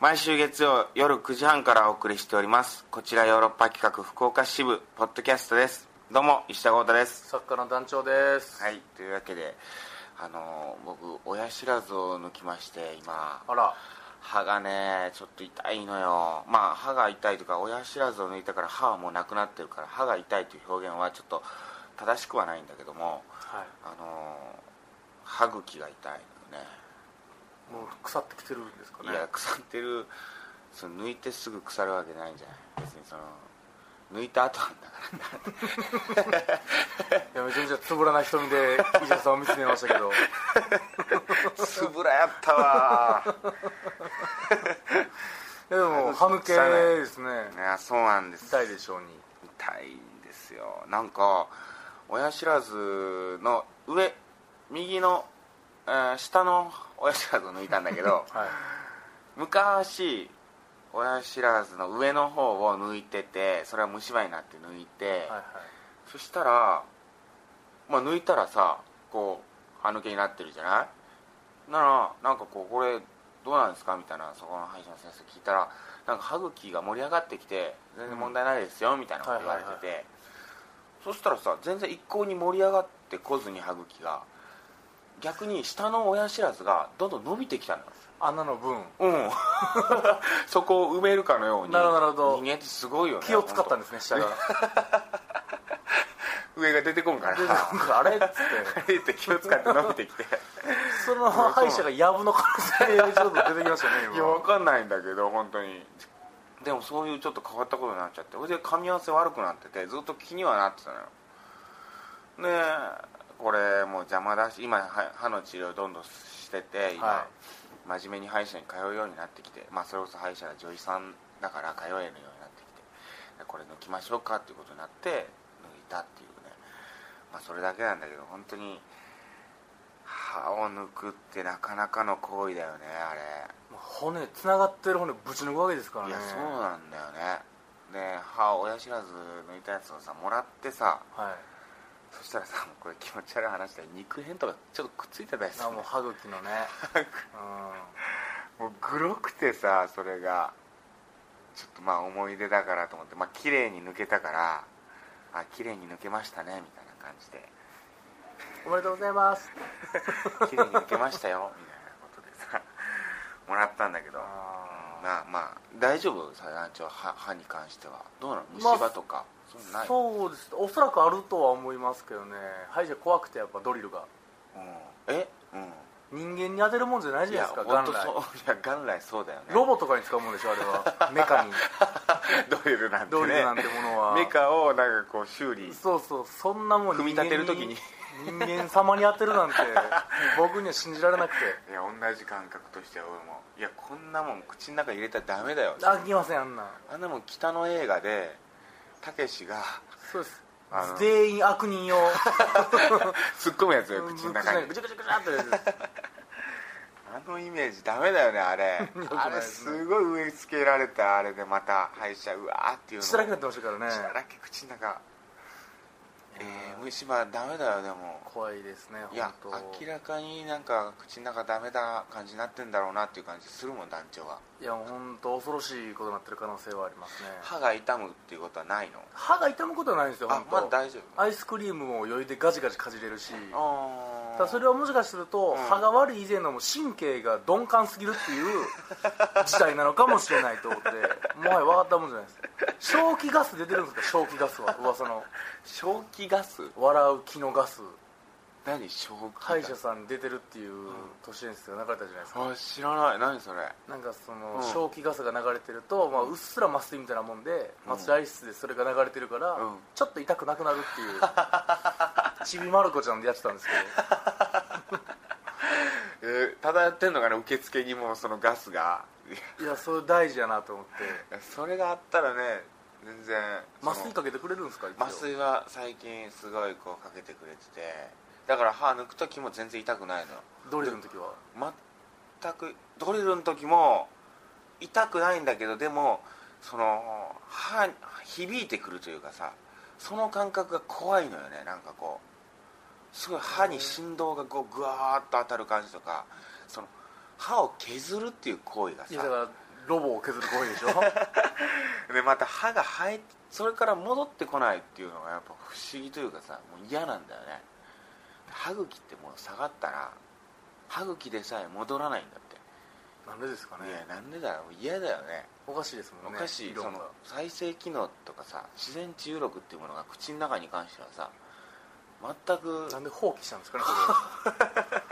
毎週月曜夜9時半からお送りしております。こちらヨーロッパ企画福岡支部ポッドキャストです。どうも石田豪太です。作家の団長です。はいというわけであのー僕親知らずを抜きまして今。あら。歯がねちょっと痛いのよ。まあ歯が痛いとか親知らずを抜いたから歯はもうなくなってるから歯が痛いという表現はちょっと正しくはないんだけどもはい。あのー歯茎が痛いのよねもう腐ってきてるんですかね。いや腐ってる。その抜いてすぐ腐るわけないんじゃない。別にその抜いた後なんだから。いやめちゃめちゃつぶらな瞳で石田さんを見つめましたけど。つぶらやったわ。でも歯抜けですね。いやそうなんです。痛いでしょうに。痛いんですよ。なんか親知らずの上右の、えー下の親知らずを抜いたんだけど はい。昔親知らずの上の方を抜いててそれは虫歯になって抜いて、はいはい。そしたら、まあ、抜いたらさこう歯抜けになってるじゃない？ならなんかこうこれどうなんですか？みたいなそこの歯医者の先生聞いたらなんか歯茎が盛り上がってきて全然問題ないですよ、みたいなこと言われてて、そしたらさ全然一向に盛り上がってこずに歯茎が逆に下の親知らずがどんどん伸びてきたの。よ穴の分。うん。そこを埋めるかのように。なるほど人間ってすごいよね。気を使ったんですね下が。上が出てこんから。あれっつってあれ？って気を使って伸びてきて。その歯医者がやぶの可能性ちょっと出てきましたねいや今わかんないんだけど本当に。でもそういうちょっと変わったことになっちゃって。それで噛み合わせ悪くなっててずっと気にはなってたのよ。でこれもう邪魔だし今は歯の治療どんどんしてて今、は真面目に歯医者に通うようになってきてまあそれこそ歯医者が女医さんだから通えるようになってきてでこれ抜きましょうかっていうことになって抜いたっていうね。まあそれだけなんだけど本当に歯を抜くってなかなかの行為だよねあれ。骨つながってる骨ぶち抜くわけですからね。いやそうなんだよね。で歯親知らず抜いたやつをさもらってさはいそしたらさもうこれ気持ち悪い話で肉片とかちょっとくっついてたりする。あもう歯茎のね。うもうグロくてさそれが。ちょっとまあ思い出だからと思って。まあ綺麗に抜けたから。あ綺麗に抜けましたねみたいな感じで。んおめでとうございます。綺麗に抜けましたよみたいなことでさもらったんだけど。まあまあ大丈夫？さ団長歯歯に関しては。どうなの？虫まあ歯とか、そういうのないそうです。おそらくあるとは思いますけどね。歯医者怖くてやっぱドリルが。うん、え？うん。人間に当てるもんじゃないじゃないですか元来。いや元来そうだよね。ロボとかに使うもんでしょあれは。メカに。ドリルなんてね。ドリルなんてものは。メカをなんかこう修理。そうそう。そんなもん組み立てる時に。人間様に当てるなんて 僕には信じられなくて。いや同じ感覚としては俺も。いやこんなもん口の中入れたらダメだよ。あきませんあんな。あんなもん北の映画でたけしがそうです。全員悪人を。突っ込むやつよ口の中に。ぐちゃぐちゃぐちゃって。あのイメージダメだよねあれ。よくないあれすごい植え付けられたあれでまた歯医者うわーっていうの血だらけになってましたからね。血だらけ口の中えー、虫歯ダメだよでも。怖いですねいや明らかになんか口の中ダメだ感じになってんだろうなっていう感じするもん団長は。いや本当恐ろしいことになってる可能性はありますね。歯が痛むっていうことはないの？歯が痛むことはないんですよあまだ大丈夫。アイスクリームも余裕でガジガジかじれるし。あただそれはもしかすると、うん。歯が悪い以前のもう神経が鈍感すぎるっていう事態なのかもしれないと思って もはや分かったもんじゃないです。正気ガス出てるんですか？正気ガスは噂の。正気ガス？笑う気のガス何正気ガス歯医者さんに出てるっていう都市伝説が流れたじゃないですか、あ知らない。何それ。なんかその、うん。正気ガスが流れてると、まあ、うっすら麻酔みたいなもんで、待合室でそれが流れてるから、うん。ちょっと痛くなくなるっていう ちびまる子ちゃんでやってたんですけど。えー漂ってんのかな受付にもそのガスが。いいやそれ大事やなと思って。やそれがあったらね全然麻酔かけてくれるんですか麻酔は最近すごいこうかけてくれててだから歯抜く時も全然痛くないのドリルの時は？全くドリルの時も痛くないんだけどでもその歯響いてくるというかさその感覚が怖いのよね。なんかこうすごい歯に振動がこうグワーッと当たる感じとかその歯を削るっていう行為がさ。いやだからロボを削る行為でしょ？でまた歯が生えそれから戻ってこないっていうのがやっぱ不思議というかさもう嫌なんだよね歯茎ってもう下がったら歯茎でさえ戻らないんだって、なんでですかね。いやなんでだよ嫌だよね。おかしいですもおんね。かしい。その再生機能とかさ自然治癒力っていうものが口の中に関してはさ全くなんで放棄したんですかねそれ。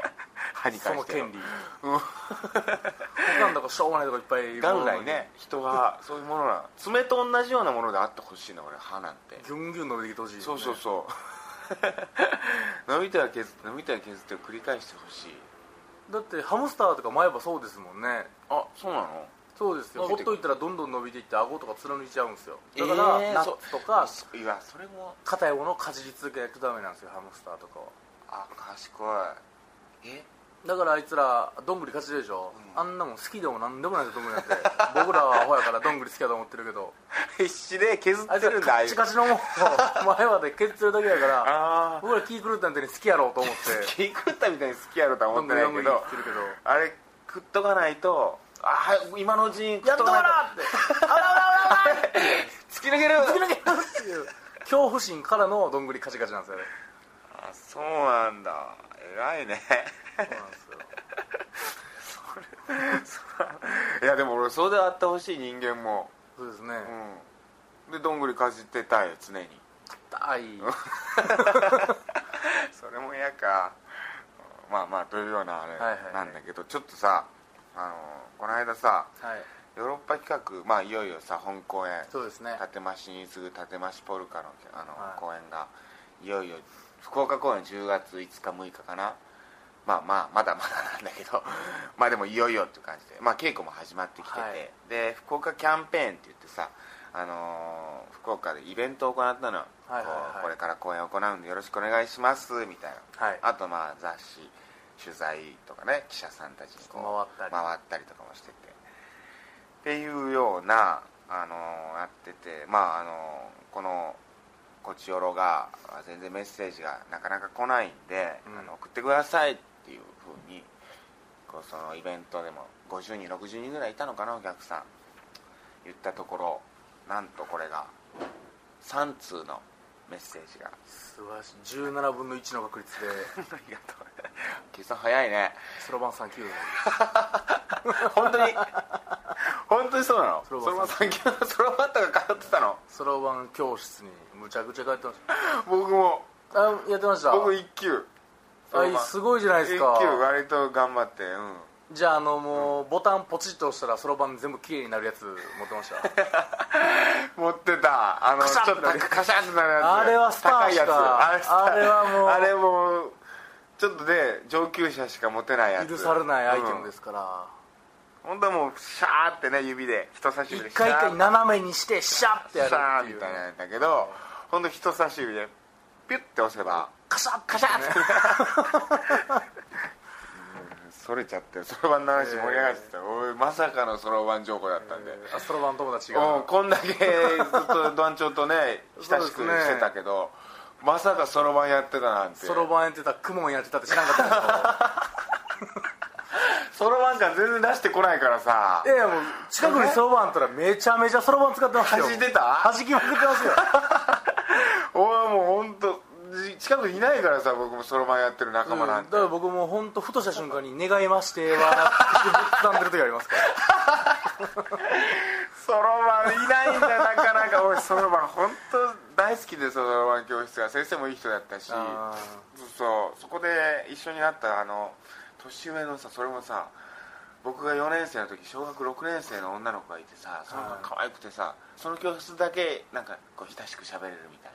歯にそ関しては。の権利。うん。他のとこしょうがないとこいっぱい元来ね人は そういうものなの。爪と同じようなものであってほしいな俺歯なんて。ギュンギュン伸びてきてほしいですそうねそうそう伸びては削って伸びては削ってを繰り返してほしい。だってハムスターとか前歯そうですもんね。あそうなの？そうですよ。ほっといたらどんどん伸びていって顎とか貫いちゃうんですよ。だから、えーナッツとかそいやそれも硬いものをかじり続けないとダメなんですよハムスターとかは。あ賢い。えだからあいつらどんぐりかじるでしょ、うん。あんなもん好きでもなんでもないでどんぐりなんて僕らはアホやからどんぐり好きだと思ってるけど。必死で削あいつ。らカッチカチのもんを前歯で削ってるだけやから僕ら気狂ったみたいに好きやろうと思って。気食ったみたいに好きやろとは思ってないけど。あれ食っとかないとあはい今のうちに食やっとかっとかないなって。あらあらあら突き抜ける。突き抜けるっていう。恐怖心からのどんぐりカチカチなんですよねあそうなんだ。偉いねそうなんですよ。いやでも俺そうであってほしい人間も。そうですね。うん。でどんぐりかじってたいよ常に。硬い。それも嫌か。まあまあというようなあれなんだけど、ちょっとさあのこの間さはい。ヨーロッパ企画まあいよいよさ本公演そうですね。立増に次ぐ立増ポルカのあの、はい。公演がいよいよ福岡公演10月5日6日かなまあまあまだまだなんだけど まあでもいよいよっていう感じでまあ稽古も始まってきてて、はい。で福岡キャンペーンって言ってさあのー福岡でイベントを行ったのよ、はいはいはい。これから公演を行うんでよろしくお願いしますみたいな、はい。あとまあ雑誌取材とかね記者さんたちにこう回ったり。回ったりとかもしてて。っていうような、あのーやっててまああのーこのこちよろが全然メッセージがなかなか来ないんで、うん。あの送ってくださいってふうにこうそのイベントでも50人60人ぐらいいたのかなお客さん。言ったところなんとこれが3通のメッセージが。素晴らしい。17分の1の確率で。ありがとう。計算早いね。そろばん3級 本当に？本当にそうなの？そろばんばんさん3級の？そろばんとか通ってたの？そろばん教室にむちゃくちゃ通ってまし僕も。たあやってました。僕1級あいすごいじゃないですか。1級割と頑張ってうん。じゃああのもうボタンポチッと押したらそろばん全部綺麗になるやつ持ってました？持ってた。あのカシャちょっとカシャンってなるやつ。あれはスター高いやつ。あれはもうあれもうちょっとで上級者しか持てないやつ。許されないアイテムですから、うん、本当はもうシャーってね指で人差し指で一回一回シャー斜めにしてシャッてやるシャーっていう。みたいなやつだけど本当人差し指でピュッて押せばカシャッカシャッ。それちゃってそろばんの話盛り上がってた、おいまさかのそろばん情報だったんで、あそろばん友達うんがこんだけずっと団長とね 親しくしてたけど、まさかそろばんやってたなんて。そろばんやってたクモンやってたって知らんかった。んそろばん感全然出してこないからさ。ですよいやいやもう近くにそろばんあったらめちゃめちゃそろばん使ってますよ。弾いてた？弾きまくってますよ。俺はもう本当近くにいないからさ僕もそろばんやってる仲間なんて、だから僕も本当ふとした瞬間に願いましてはつんでる時ありますから。そろばんいないんだなかなか俺そろばん本当大好きでそろばん教室が先生もいい人だったし。あそうそこで一緒になったあの年上のさそれもさ僕が4年生の時小学6年生の女の子がいてさその子が可愛くてさその教室だけなんかこう親しく喋れるみたいな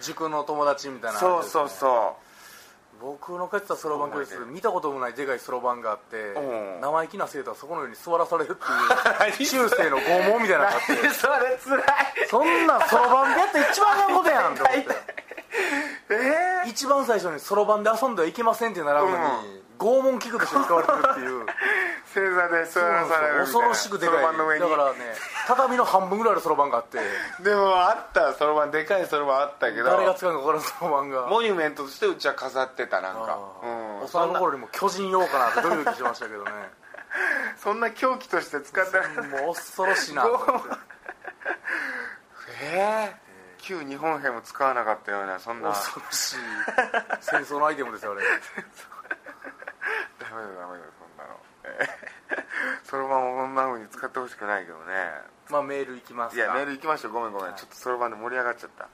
塾の友達みたいな、そうそうそ僕の帰ってたそろばん教室見たこともないでかいそろばんがあってうん。生意気な生徒はそこのように座らされるっていう 中世の拷問みたいなのがあって。うそれつらい。そんなんそろばんでやったら一番あかんことやんって思って。ええ一番最初にそろばんで遊んではいけませんって習うのに、拷問器具として使われてるっていう正座で座らされるみたいな。恐ろしくでかい。だからね畳の半分ぐらいのそろばんがあって。でもあったそろばんでかいそろばんあったけど誰が使うのか分からんそろばんが。モニュメントとしてうちは飾ってたなんか。うん。幼い頃にも巨人用かなってドキドキしましたけどね。そんな凶器として使ってもう恐ろしいな。ええ旧日本兵も使わなかったようなそんな。恐ろしい戦争のアイテムですよあれ。ダメだダメだ そろばんをこんな風に使ってほしくないけどね。まあメールいきますか。いやメール行きましょう。ごめんごめん、はい。ちょっとそろばんで盛り上がっちゃった。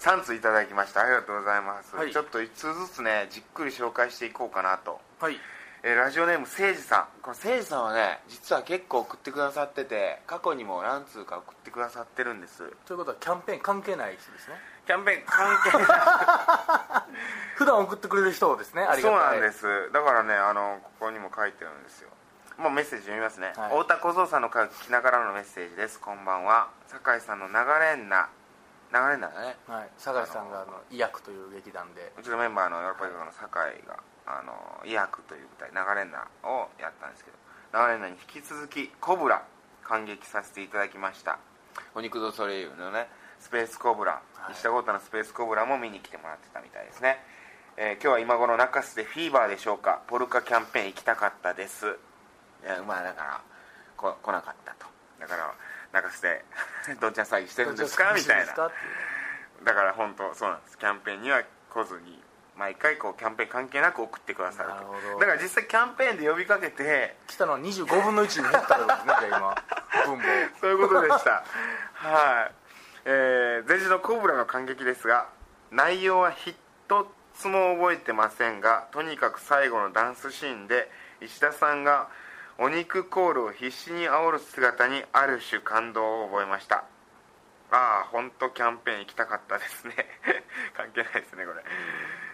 3通いただきました。ありがとうございます、はい。ちょっと1通ずつねじっくり紹介していこうかなと。はい。えーラジオネームせいじさん。このせいじさんはね実は結構送ってくださってて過去にも何通か送ってくださってるんです。ということはキャンペーン関係ない人ですねキャンペーン関係ない普段送ってくれる人ですねありがそうたいなんです。だからねあのここにも書いてるんですよ。もうメッセージ読みますね、はい。太田小僧さんの会を聞きながらのメッセージです。こんばんは。酒井さんの流れんな。流れんなだね。はい。酒井さんがあの医薬という劇団で。うちのメンバーのヨーロッパの酒井があの医薬という舞台「流れんな」をやったんですけど。流れんなに引き続き「コブラ」感激させていただきました。お肉ドソレイユのねスペースコブラ、はい。石田豪太のスペースコブラも見に来てもらってたみたいですね、えー今日は今頃中洲でフィーバーでしょうか。ポルカキャンペーン行きたかったです。いやまあだからこ来なかったと。だから中洲で どんちゃん騒ぎしてるんですか？みたいな。だから本当そうなんです。キャンペーンには来ずに毎回こうキャンペーン関係なく送ってくださると。だから実際キャンペーンで呼びかけて来たのは25分の1に減ったってことですね今。分母そういうことでした。はいえー、前日のコブラの感激ですが内容は一つも覚えてませんがとにかく最後のダンスシーンで石田さんがお肉コールを必死に煽る姿にある種感動を覚えました。ああ本当キャンペーン行きたかったですね。関係ないですねこれ、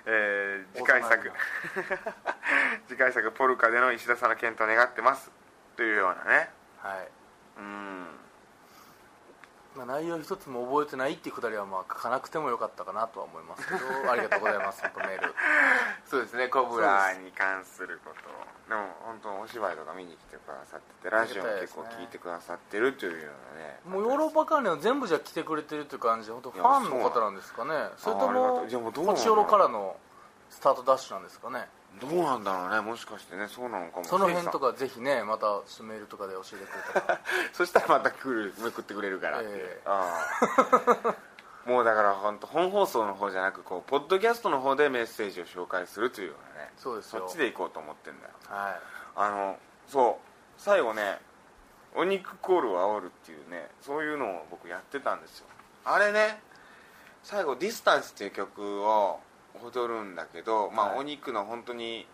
えー次回作。次回作「ポルカ」での石田さんの健闘を願ってます。というようなね。はい。うんまあ、内容一つも覚えてないっていうくだりはまあ書かなくてもよかったかなとは思いますけどありがとうございます本当メール。そうですねコブラに関すること。でも本当お芝居とか見に来てくださっててラジオも結構聞いてくださってるというようなね もうヨーロッパ関連は全部じゃ来てくれてるっていう感じで本当ファンの方なんですかね。それともこちよろからのスタートダッシュなんですかねどうなんだろうねもしかしてねそうなのかも。その辺とかかぜひねまたちょっとメールとかで教えてくれたら。そしたらまた来るめくってくれるからええ。ああ。もうだから本当本放送の方じゃなくこうポッドキャストの方でメッセージを紹介するというようなね。そうですよ。そっちで行こうと思ってんだよ。はい。あのそう最後ねお肉コールを煽るっていうねそういうのを僕やってたんですよ。あれね最後「ディスタンスっていう曲を踊るんだけど、まあはい。お肉の本当に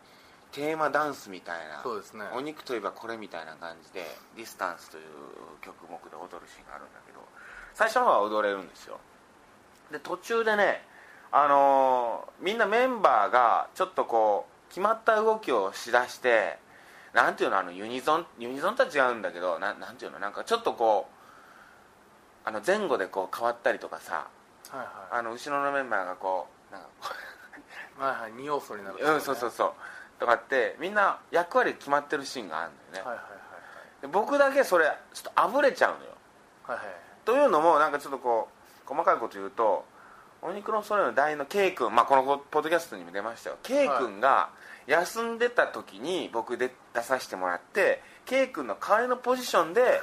テーマダンスみたいなそうですね。お肉といえばこれみたいな感じで「ディスタンスという曲目で踊るシーンがあるんだけど最初の方は踊れるんですよ。で途中でねあのーみんなメンバーがちょっとこう決まった動きをしだしてなんていうのあのユニゾン？ユニゾンとは違うんだけどななんていうのなんかちょっとこうあの前後でこう変わったりとかさはいはあの後ろのメンバーがこうなんかい はいはい2要素になる、うんそうそうそう。とかってみんな役割決まってるシーンがあるんだよね、はいはいで僕だけそれちょっとあぶれちゃうのよ。はいはいはい。というのもなんかちょっとこう細かいこと言うとお肉のそれの大の K 君、まあ、このポッドキャストにも出ましたよ。K 君が休んでた時に僕で出させてもらって K 君の代わりのポジションで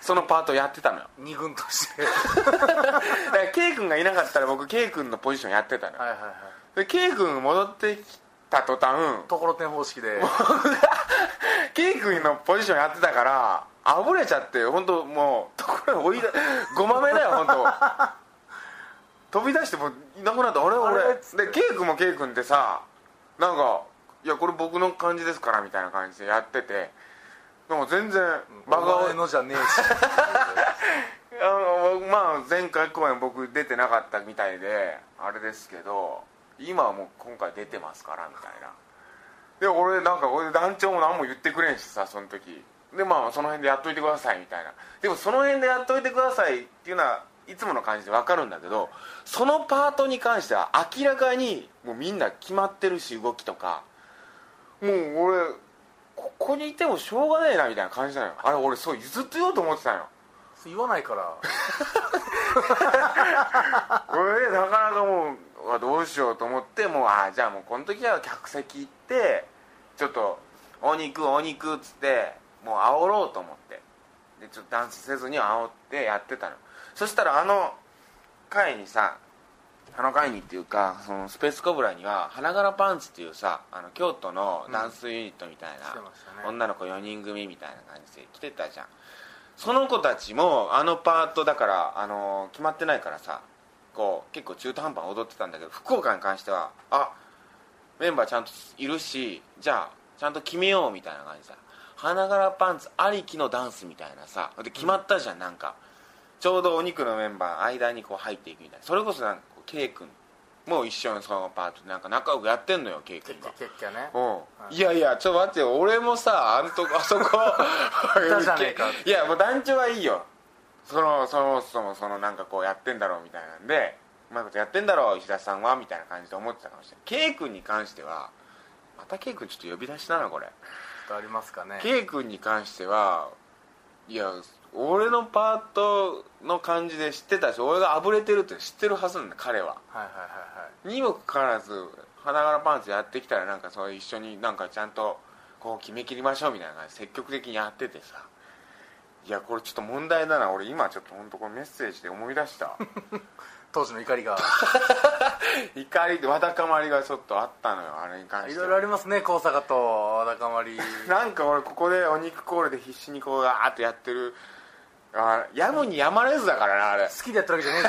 そのパートやってたのよ。二軍として。だから K 君がいなかったら僕 K 君のポジションやってたのよ。はいはいはいで K 君戻ってきた途端ところてん方式で。K 君のポジションやってたからあぶれちゃって本当もうところに追いだごまめだよ本当。飛び出してもういなくなった。俺あ俺で K 君も K 君ってさなんか「いやこれ僕の感じですから」みたいな感じでやってて。でも全然お真顔前のじゃねえし。あのまあ前回公演僕出てなかったみたいであれですけど今はもう今回出てますからみたいな。で俺なんか俺団長も何も言ってくれんしさその時。でまあその辺でやっといてくださいみたいな。でもその辺でやっといてくださいっていうのはいつもの感じで分かるんだけどそのパートに関しては明らかにもうみんな決まってるし動きとか。もう俺ここにいてもしょうがねえなみたいな感じなのよ。あれ俺そう譲ってようと思ってたのよ。言わないから。俺なかなかもううわどうしようと思ってもうああじゃあもうこの時は客席行ってちょっと「お肉お肉」っつってもう煽ろうと思って。でちょっとダンスせずに煽ってやってたの。そしたらあの会にさあの会にっていうかそのスペースコブラには花柄パンツっていうさあの京都のダンスユニットみたいな、来てましたね。女の子4人組みたいな感じで来てたじゃん。その子たちもあのパートだからあの決まってないからさこう結構中途半端に踊ってたんだけど福岡に関してはあメンバーちゃんといるしじゃあちゃんと決めようみたいな感じでさ。花柄パンツありきのダンスみたいなさで決まったじゃん、なんか。ちょうどお肉のメンバー間にこう入っていくみたいな。それこそなんかこう K 君も一緒にそのパートでなんか仲良くやってんのよ K 君が。結果ね。うん、い。やいやちょっと待ってよ。俺もさあんとこあそこ いやもう団長はいいよそのそもそもそのなんかこうやってんだろうみたいなんでうまいことやってんだろう石田さんはみたいな感じで思ってたかもしれない K 君に関してはまた K 君ちょっと呼び出しだなこれ。ありますかね。K 君に関してはいや俺のパートの感じで知ってたし俺があぶれてるって知ってるはずなんだ彼は。はいはいはいはい。にもかかわらず花柄パンツやってきたらなんかそう一緒になんかちゃんとこう決めきりましょうみたいな感じで積極的にやっててさいやこれちょっと問題だな。俺今ちょっと本当これメッセージで思い出した。当時の怒りが。怒りでわだかまりがちょっとあったのよ。あれに関しては。いろいろありますね高坂とわだかまり。なんか俺ここでお肉コールで必死にこうガーッとやってる。あやむにやまれずだからなあれ。好きでやってるわけじゃねえぞ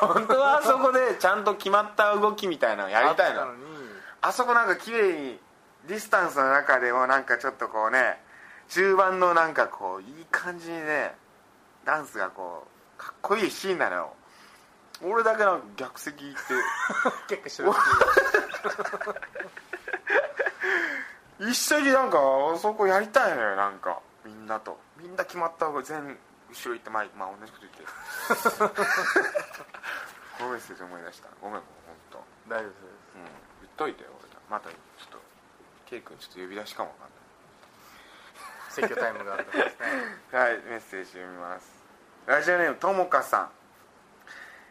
と。本当はあそこでちゃんと決まった動きみたいなのやりたいの。あそこなんか綺麗にディスタンスの中でもなんかちょっとこうね中盤のなんかこういい感じにねダンスがこうかっこいいシーンなのよ。俺だけなんか逆席行って。結構一緒一緒になんかあそこやりたいのよなんか。みんなと。みんな決まった方が全後ろ行って前まあ同じこと言ってる。このメッセージ思い出した。ごめんもう本当大丈夫です。うん。言っといてよ俺。またちょっとケイ君ちょっと呼び出しかもわかんない説教タイムがあったんですね。はいメッセージ読みます。ラジオネームともかさん、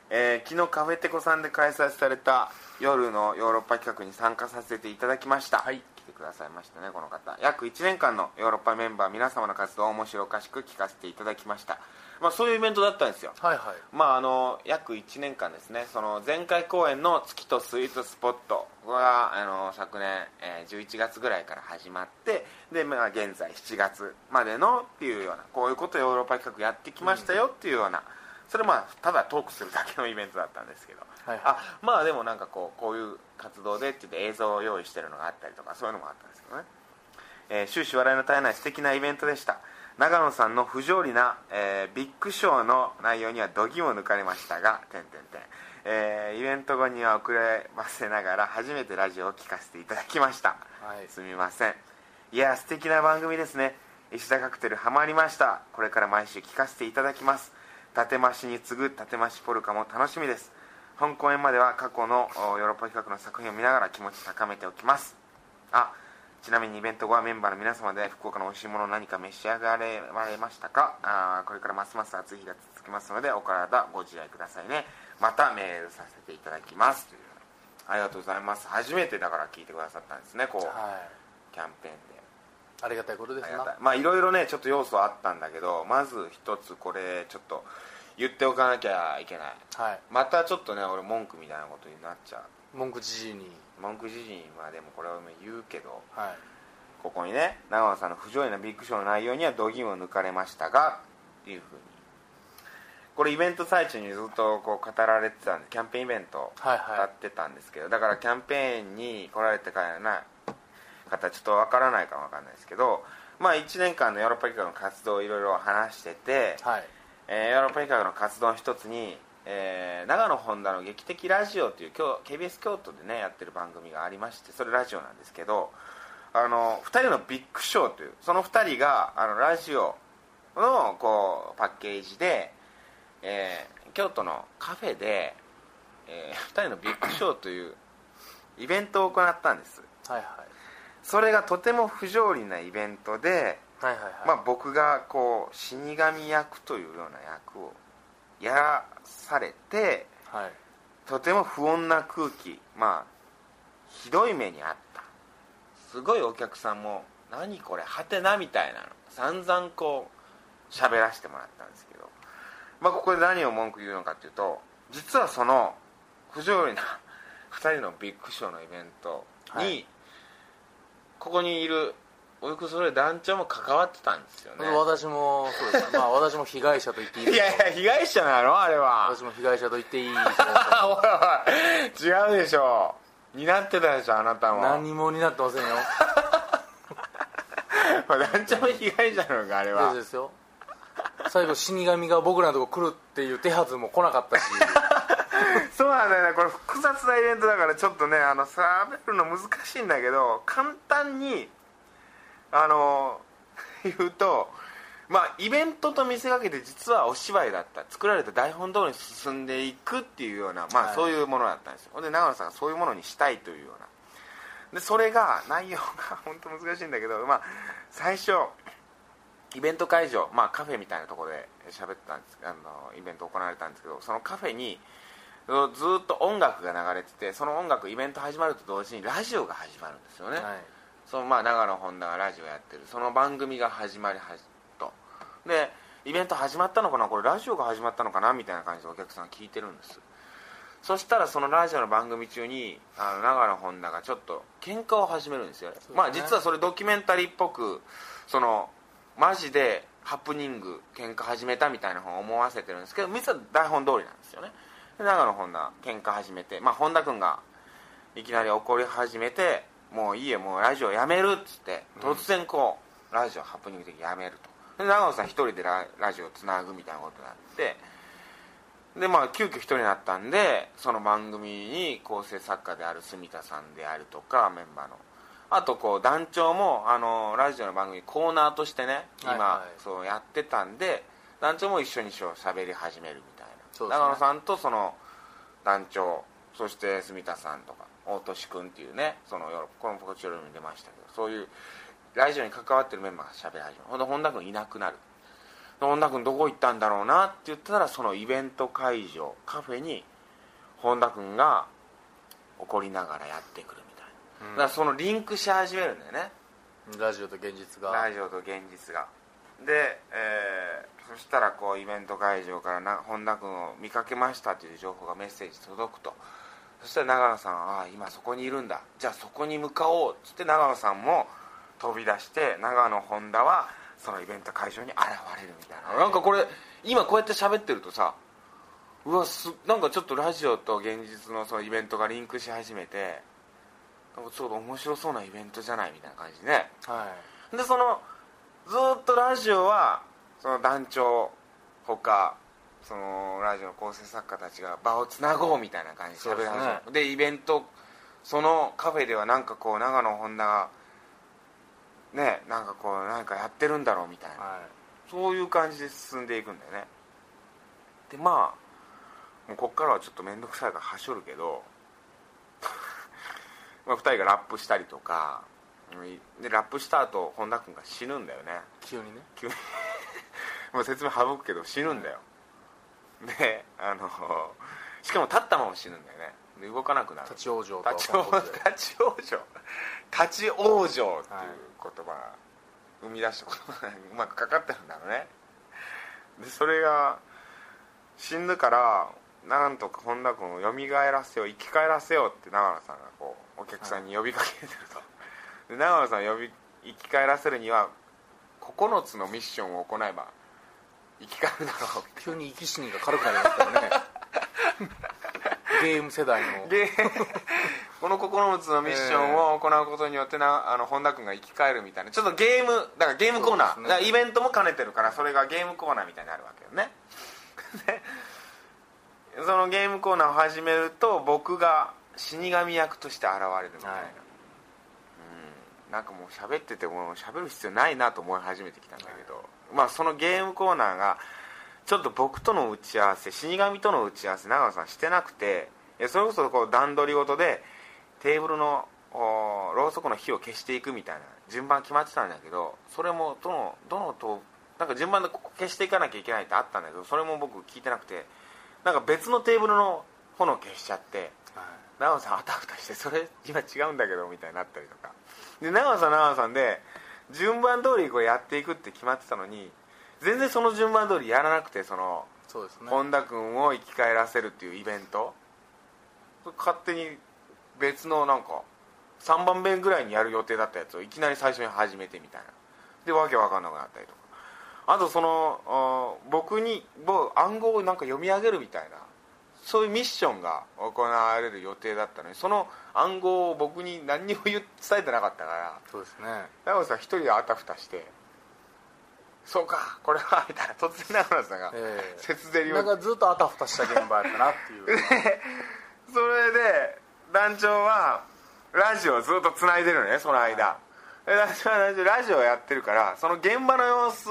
えー昨日カフェテコさんで開催された夜のヨーロッパ企画に参加させていただきました。はい。来てくださいましたねこの方。約1年間のヨーロッパメンバー皆様の活動を面白おかしく聞かせていただきましたまあそういうイベントだったんですよ。はいはい。まああの約1年間ですね。その前回公演の月とスイートスポットがあの昨年、えー11月ぐらいから始まってで、まあ、現在7月までのっていうようなこういうことをヨーロッパ企画やってきましたよっていうような、それまあただトークするだけのイベントだったんですけど、はいあまあでもなんかこうこういう活動でって言って映像を用意してるのがあったりとかそういうのもあったんですけどね。えー終始笑いの絶えない素敵なイベントでした長野さんの不条理な、えービッグショーの内容には度肝を抜かれましたが点点点えーイベント後には遅ればせながら初めてラジオを聞かせていただきました。はい。すみません。いや素敵な番組ですね。石田カクテルハマりました。これから毎週聞かせていただきます。立増しに次ぐ立増しポルカも楽しみです。本公演までは過去のおヨーロッパ企画の作品を見ながら気持ち高めておきます。あちなみにイベント後はメンバーの皆様で福岡の美味しいものを何か召し上がれましたか？あーこれからますます暑い日が続きますのでお体ご自愛くださいね。またメールさせていただきます。ありがとうございます。初めてだから聞いてくださったんですねこう、はい。キャンペーンで。ありがたいことですな。ありがたい。まあいろいろねちょっと要素あったんだけどまず一つこれちょっと言っておかなきゃいけない。はい。またちょっとね俺文句みたいなことになっちゃう。文句じじいに文句じじいにまあでもこれは言うけどはい。ここにね長野さんの不条理なビッグショーの内容には度肝を抜かれましたがっていうふうに。これイベント最中にずっとこう語られてたんでキャンペーンイベントはいはい。やってたんですけどだからキャンペーンに来られてからな方ちょっとわからないかもわかんないですけどまあ1年間のヨーロッパ企画の活動をいろいろ話してて、はい。えーヨーロッパ企画の活動の一つに、えー長野本田の劇的ラジオという今日 KBS 京都でねやってる番組がありましてそれラジオなんですけどあの2人のビッグショーというその2人があのラジオのこうパッケージで、えー京都のカフェで、え2人のビッグショーというイベントを行ったんです。はいはい。それがとても不条理なイベントではいはいはい。まあ、僕がこう死神役というような役をやらされてはい。とても不穏な空気まあひどい目にあった。すごいお客さんも何これはてなみたいなの。散々こう喋らせてもらったんですけど。まあここで何を文句言うのかっていうと実はその不条理な2人のビッグショーのイベントに、はい。ここにいるおいくそれ団長も関わってたんですよね。私もそうです。ねまあ私も被害者と言っていいいやいや被害者なの？あれは。私も被害者と言っていいおいおい違うでしょ担ってたでしょあなたも。何もになってませんよ。団長も被害者なのかあれは。大丈夫ですよ。最後死神が僕らのとこ来るっていう手はずも来なかったし。そうなんだよね。これ複雑なイベントだからちょっとねあの喋るの難しいんだけど簡単にあの 言うとまあイベントと見せかけて実はお芝居だった。作られた台本通りに進んでいくっていうようなまあ、はい。そういうものだったんですよ。ほんで長野さんがそういうものにしたいというような。でそれが内容が 本当難しいんだけどまあ最初イベント会場、まあ、カフェみたいなところで喋ってたんですあのイベント行われたんですけどそのカフェにずっと音楽が流れててその音楽イベント始まると同時にラジオが始まるんですよね、はいそのまあ長野本田がラジオやってる。その番組が始まりはじと。でイベント始まったのかな？これラジオが始まったのかな？みたいな感じでお客さん聞いてるんです。そしたらそのラジオの番組中にあの長野本田がちょっと喧嘩を始めるんですよ。ね。まあ実はそれドキュメンタリーっぽくそのマジでハプニング喧嘩始めたみたいな本を思わせてるんですけど実は台本通りなんですよね。で長野本田喧嘩始めてまあ本田君がいきなり怒り始めてもういいよもうラジオやめるっつって突然こう、ラジオハプニング的にやめると。で長野さん一人でララジオつなぐみたいなことになってでまあ急遽一人になったんでその番組に構成作家である住田さんであるとかメンバーの。あとこう団長もあのラジオの番組コーナーとしてね今、はいはい。そうやってたんで団長も一緒にしゃべり始めるみたいな、ね。長野さんとその団長そして住田さんとか大俊君っていうねそのよこのポチョロに出ましたけどそういうラジオに関わってるメンバーがしゃべり始める。ほんで本田君いなくなる。で本田君どこ行ったんだろうなって言ったらそのイベント会場カフェに本田君が怒りながらやってくるみたいな、だからそのリンクし始めるんだよね。ラジオと現実が。ラジオと現実が。で、えーそしたらこうイベント会場からな本田君を見かけましたという情報がメッセージ届くとそしたら長野さんああ今そこにいるんだ。じゃあそこに向かおうっつって長野さんも飛び出して長野本田はそのイベント会場に現れるみたいな。なんかこれ今こうやって喋ってるとさうわすなんかちょっとラジオと現実のそのイベントがリンクし始めてなんかちょっと面白そうなイベントじゃないみたいな感じでね。はい。でそのずーっとラジオはその団長ほかそのラジオの構成作家たちが場をつなごうみたいな感じで喋り始めそうるで,、イベントそのカフェではなんかこう長野本田がねなんかこうなんかやってるんだろうみたいな、はそういう感じで進んでいくんだよね。でまあもうこっからはちょっと面倒くさいからはしょるけど まあ2人がラップしたりとかでラップした後本田君が死ぬんだよね。い急にね。急に。もう説明省くけど死ぬんだよ、であのしかも立ったまま死ぬんだよね。で動かなくなる。立ち往生と立ち往生立ち往生。立ち往生っていう言葉が生み出した言葉がうまくかかってるんだろうね。でそれが死ぬからなんとか本田君を蘇らせよう生き返らせようって長野さんがこうお客さんに呼びかけてると、で長野さんを呼び生き返らせるには9つのミッションを行えば生き返るだろう急に生き死にが軽くなりますからね。ゲーム世代の。でこの9つのミッションを行うことによってなあの本田君が生き返るみたいな。ちょっとゲームだからゲームコーナー、ね。イベントも兼ねてるからそれがゲームコーナーみたいになるわけよね。でそのゲームコーナーを始めると僕が死神役として現れるみたいな、はい。うんなんかもう喋ってても喋る必要ないなと思い始めてきたんだけど、まあそのゲームコーナーがちょっと僕との打ち合わせ死神との打ち合わせ長野さんしてなくていやそれこそこう段取りごとでテーブルのおろうそくの火を消していくみたいな順番決まってたんだけどそれもどのどのとなんか順番でここ消していかなきゃいけないってあったんだけどそれも僕聞いてなくてなんか別のテーブルの炎消しちゃって長野さんあたふたしてそれ今違うんだけどみたいになったりとかで長野さん長野さんで順番通りこうやっていくって決まってたのに全然その順番通りやらなくてそのそうですね。本田君を生き返らせるっていうイベント。勝手に別のなんか3番目ぐらいにやる予定だったやつをいきなり最初に始めてみたいな。でわけわかんなくなったりとか。あとその僕に僕暗号をなんか読み上げるみたいなそういうミッションが行われる予定だったのにその暗号を僕に何にも伝えてなかったからそうですね。長尾さん一人であたふたして「そうかこれは」みたいな突然長尾さんがええ。節ゼリをなんかずっとあたふたした現場やったなっていう。そ れで団長はラジオをずっとつないでるのねその間、で団長はラジオラジオやってるからその現場の様子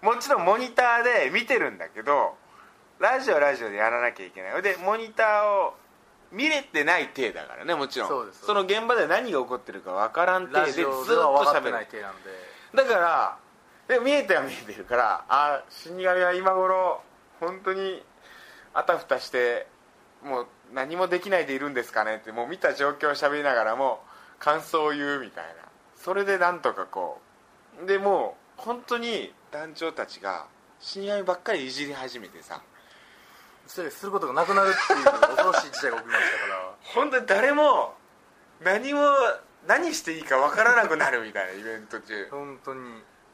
もちろんモニターで見てるんだけどラジオはラジオでやらなきゃいけない。でモニターを見れてない体だからねもちろん。そうです。の現場で何が起こってるか分からん体ラでずっと喋るない体なんで。だからで見えては見えてるからあ死神は今頃本当にあたふたしてもう何もできないでいるんですかねってもう見た状況を喋りながらも感想を言うみたいな。それでなんとかこう。でもう本当に団長たちが死神ばっかりいじり始めてさすることがなくなるっていう恐ろしい事態が起きましたから。本当に誰も何も何していいか分からなくなるみたいなイベント中。本当に。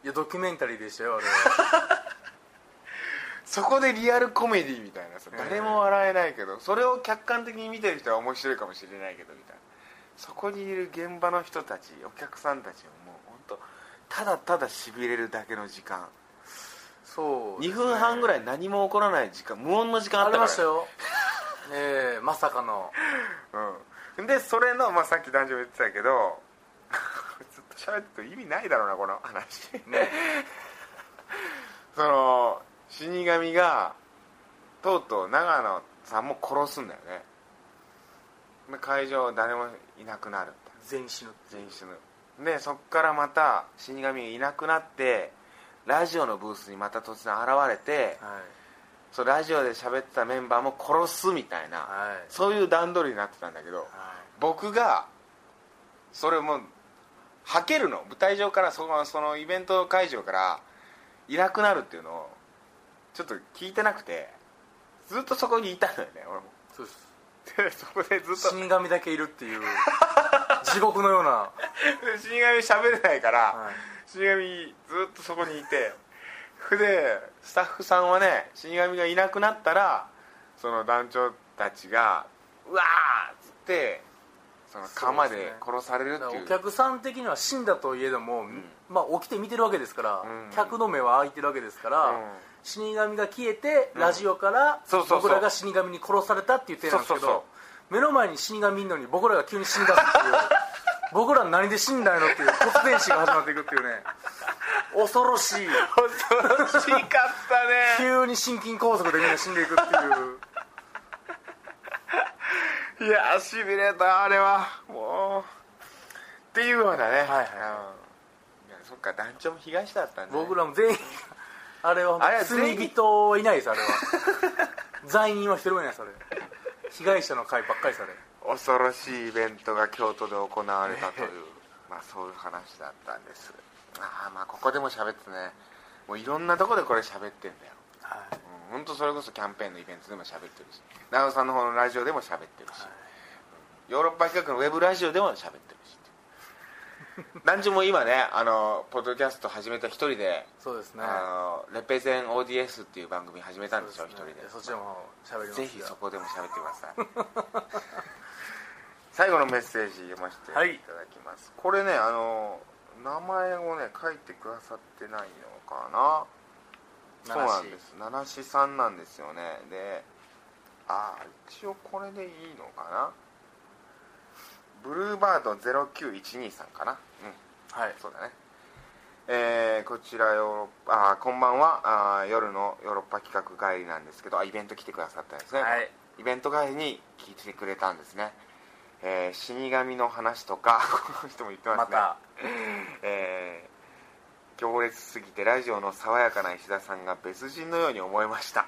いやドキュメンタリーでしたよあれは。そこでリアルコメディみたいなさええ。誰も笑えないけどそれを客観的に見てる人は面白いかもしれないけどみたいな。そこにいる現場の人たちお客さんたちはもう本当ただただしびれるだけの時間そうね。2分半ぐらい何も起こらない時間無音の時間ああったから。りましたよ。ええまさかの。うん、でそれの、まあ、さっき男女も言ってたけど ずっと喋ってると意味ないだろうなこの話。ね。その死神がとうとう長野さんも殺すんだよね。で会場誰もいなくなる全員死ぬ全員死ぬ。でそっからまた死神がいなくなってラジオのブースにまた突然現れてはい。そうラジオで喋ってたメンバーも殺すみたいな、はい。そういう段取りになってたんだけど、はい。僕がそれもはけるの。舞台上からそのそのイベント会場からいなくなるっていうのをちょっと聞いてなくてずっとそこにいたのよね俺も。そうです。でそこでずっと死神だけいるっていう地獄のような、で死神喋れないから、はい死神ずっとそこにいてそれでスタッフさんはね死神がいなくなったらその団長たちがうわーっつってその釜で殺されるっていう。お客さん的には死んだといえども、ん。まあ、起きて見てるわけですから、うん。客の目は開いてるわけですから、うん。死神が消えて、うん。ラジオから僕らが死神に殺されたっていう点なんですけど目の前に死神いんのに僕らが急に死んだっていう僕ら何で死んだんやろっていう突然死が始まっていくっていうね。恐ろしい。恐ろしかったね。急に心筋梗塞でみんな死んでいくっていう。いやしびれたあれは。もう。っていうようなね、はいはい。うん。いやそっか団長も被害者だったんだ、ね、僕らも全員あれは罪人はいないですあれは。罪人は一人もいないですあれ。被害者の会ばっかりですあれ恐ろしいイベントが京都で行われたという、まあそういう話だったんです。ああまあここでも喋ってね。もういろんなとこでこれ喋ってんだよ。はい。うん本当それこそキャンペーンのイベントでも喋ってるし長尾さんの方のラジオでも喋ってるし、ヨーロッパ企画のウェブラジオでも喋ってるし男女 も今ねあのポッドキャスト始めた一人で、そうですね。あのレペゼン ODS っていう番組始めたんでしょ一、ね。人で。そっちも喋りますぜひそこでも喋ってください 最後のメッセージ読ませてい。ただきます、これねあの名前をね書いてくださってないのかな。そうなんです七志さんなんですよねでああ一応これでいいのかなブルーバード0912さんかなうんはいそうだねえーこちらヨーロッパあーこんばんはあー夜のヨーロッパ企画帰りなんですけどあイベント来てくださったんですね、はいイベント帰りに聞いてくれたんですね、えー死神の話とか この人も言ってまね、まえー強烈すぎてラジオの爽やかな石田さんが別人のように思えました。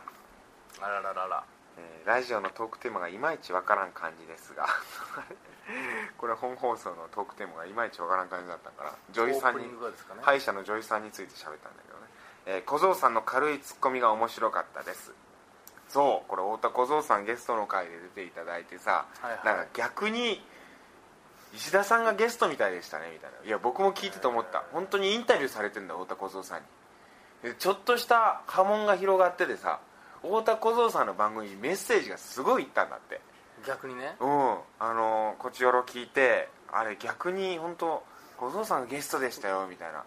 あらららら。えーラジオのトークテーマがいまいちわからん感じですが。これ本放送のトークテーマがいまいちわからん感じだったから女医さんにね。歯医者の女医さんについて喋ったんだけどね、えー小僧さんの軽いツッコミが面白かったですそうこれ太田小僧さんゲストの回で出ていただいてさ、はいはい。なんか逆に石田さんがゲストみたいでしたねみたいな。いや僕も聞いてて思った。本当にインタビューされてんだ太田小僧さんに。でちょっとした波紋が広がっててさ太田小僧さんの番組にメッセージがすごいいったんだって。逆にね。うん。あのこちよろ聞いてあれ逆に本当小僧さんがゲストでしたよみたいな。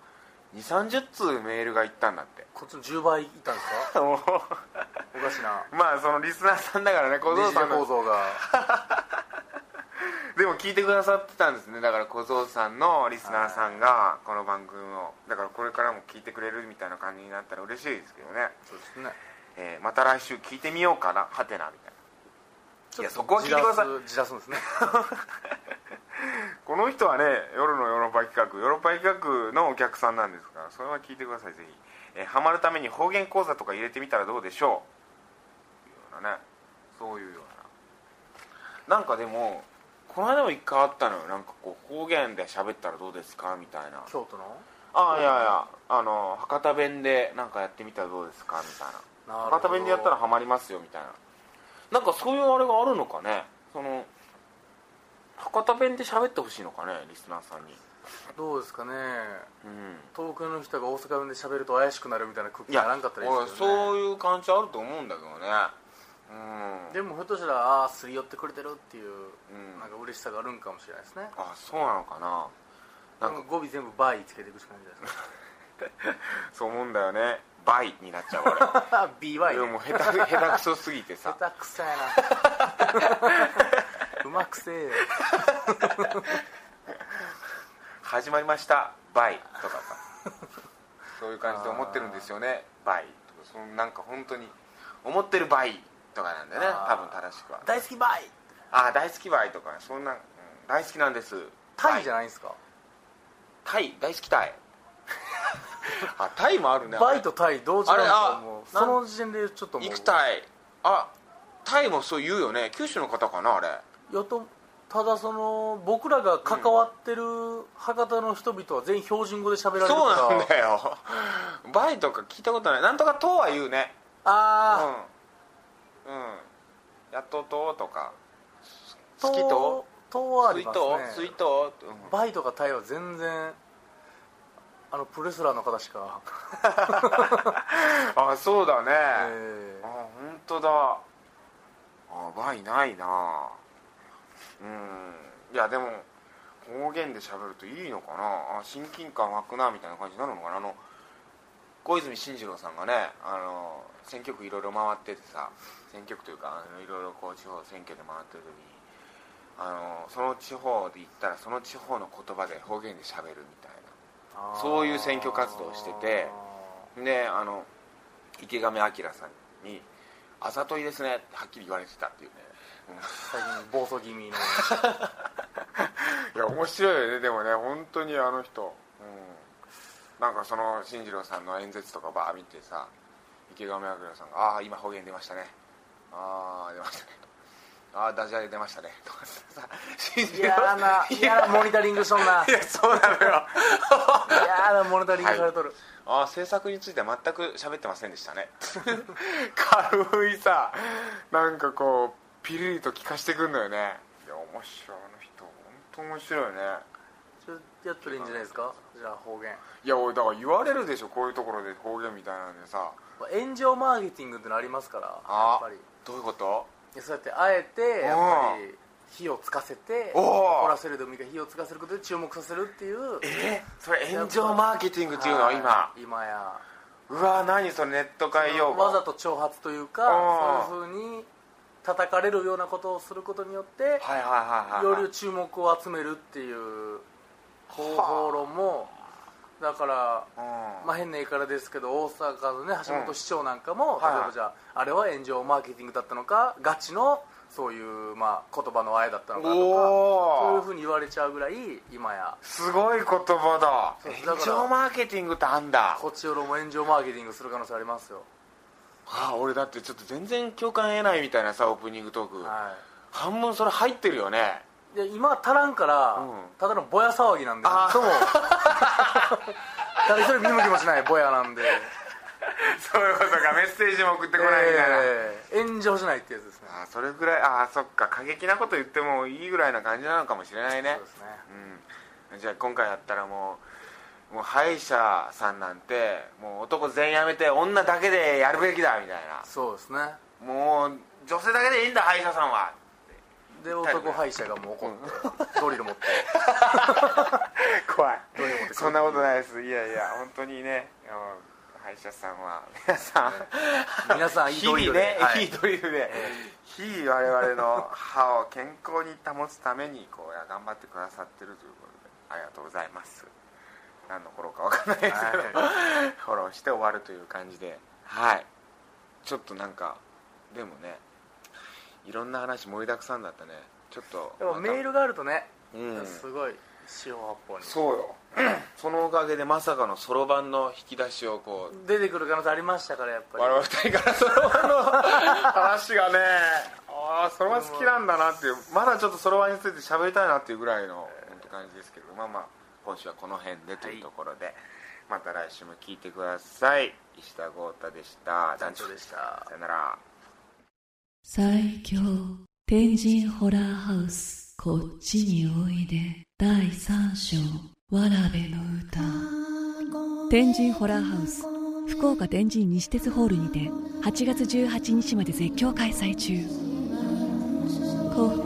2 3 0通メールがいったんだってこっちの10倍いったんですか？もおかしな。うまあそのリスナーさんだからね小僧さんの。構造が。でも聞いてくださってたんですね。だから小僧さんのリスナーさんがこの番組をだからこれからも聞いてくれるみたいな感じになったら嬉しいですけどね、そうですね。えーまた来週聞いてみようかな。はてなみたいな。いやそこは聞いてください。じらすじらすんですね。この人はね夜のヨーロッパ企画ヨーロッパ企画のお客さんなんですからそれは聞いてくださいぜひ、えーハマるために方言講座とか入れてみたらどうでしょう？いうようなね。そういうような。なんかでもこの間も一回あったのよ。なんかこう方言で喋ったらどうですか？みたいな。京都の？ああいやいや。あの博多弁でなんかやってみたらどうですか？みたいな。博多弁でやったらハマりますよ？みたいな。なんかそういうあれがあるのかね？その博多弁で喋ってほしいのかね？リスナーさんにどうですかね。うん。東京の人が大阪弁で喋ると怪しくなるみたいな空気にならんかったらいい俺ですけど、ね、そういう感じあると思うんだけどね。うん。でもひょっとしたらああすり寄ってくれてるっていう、うん。なんか嬉しさがあるんかもしれないですね。あそうなのかな。なんか。語尾全部バイつけていくしかないんじゃないですそう思うんだよね。倍になっちゃう俺。か BY いやもう下手下手くそすぎてさ。下手くそやな。うまくせえよ始まりましたバイとかさ。そういう感じで思ってるんですよね。バイ。とかそのなんか本当に。思ってるバイとかなんだよね多分正しくは。大好きバイ。ああ大好きバイとかそんな、うん大好きなんです。タイじゃないんですか？タイ。大好きタイ。あタイもあるねバイとタイどう違うんですあれかあもうその時点でちょっともう。行くタイあタイもそう言うよね。九州の方かなあれ。よとただその僕らが関わってる博多の人々は全員標準語で喋られるからそうなんだよ。バイとか聞いたことない。なんとか「と」は言うね。あうん。うん。やっとととか。あ好きととはあ水りますね。と水とう？ん。バイとかタイは全然あのプロレスラーの方しか。あそうだね、えあ本当だ。あバイないなうん。いやでも方言で喋るといいのかな？あ親近感湧くなみたいな感じになるのかな？あの小泉進次郎さんがねあの選挙区いろいろ回っててさ選挙区というかあのいろいろこう地方選挙で回ってる時にあのその地方で行ったらその地方の言葉で方言で喋るみたいな。ーそういう選挙活動をしててであの池上彰さんに「あざといですね」ってはっきり言われてたっていうね、最近暴走気味の。いや面白いよね。でもね本当にあの人、うん、なんかその進次郎さんの演説とかバー見てさ池上彰さんが「ああ今方言出ましたね。ああ出ましたね」とああダジャレ出ましたね」とかさ進次郎嫌な嫌なモニタリングしとんな。いやそうなのよ。嫌なモニタリングされとる、ああ制作については全く喋ってませんでしたね。軽いさなんかこうピリリと聞かしてくんのよね。いや面白い。あの人本当面白いね。ちょっとやったらいいんじゃないですか？じゃあ方言。いや俺だから言われるでしょこういうところで方言みたいなんでさ。炎上マーケティングってのありますからやあっぱり。どういうこと？いやそうやってあえてやっぱり火をつかせて怒らせるでもいいから火をつかせることで注目させるっていう。え？それ炎上マーケティングっていうの？はい今。今や。うわ何それネット界用語わざと挑発というかそういうふうに叩かれるようなことをすることによってはいはいはいはいより注目を集めるっていう方法論もだからうん。まあ変な言い方ですけど大阪のね橋本市長なんかも、例えばじゃああれは炎上マーケティングだったのかガチのそういうまあ言葉のあえだったのかとかそういうふうに言われちゃうぐらい今や。すごい言葉だ。炎上マーケティングってあんだ。こっちよりも炎上マーケティングする可能性ありますよああ俺だってちょっと全然共感得ないみたいなさオープニングトーク、は半分それ入ってるよね。いで今足らんから、うん。ただのぼや騒ぎなんであー。とも。誰一人見向きもしないぼやなんで。そういうことか。メッセージも送ってこないみたいな、えー炎上しないってやつですね。ああそれぐらいああそっか。過激なこと言ってもいいぐらいな感じなのかもしれないね。そうですね。うん。じゃあ今回やったらもうもう歯医者さんなんてもう男全員やめて女だけでやるべきだみたいな。そうですね。もう女性だけでいいんだ歯医者さんは。で男歯医者がもう怒ってドリル持って。怖い。どういうことそんなことないです。いやいや本当にね。歯医者さんは皆さん。皆さんいい日ドリルで。々ね、はい。いいドリルで、日々我々の歯を健康に保つためにこう頑張ってくださってるということでありがとうございます何のフォローか分かんないですけど、フォローして終わるという感じで。はい。ちょっとなんかでもねいろんな話盛りだくさんだったね。ちょっとでもメールがあるとね、うん。すごい四方八方に。そうよ。そのおかげでまさかのそろばんの引き出しをこう出てくる可能性ありましたからやっぱり。我々二人からそろばんの 話がね。ああそろばん好きなんだなっていう。まだちょっとそろばんについて喋りたいなっていうぐらいの感じですけど。まあまあ今週はこの辺でというところで、また来週も聞いてください。石田豪太でした。団長でした。さよなら。最強天神ホラーハウスこっちにおいで第3章わらべの歌。天神ホラーハウス福岡天神西鉄ホールにて8月18日まで絶叫開催中。こ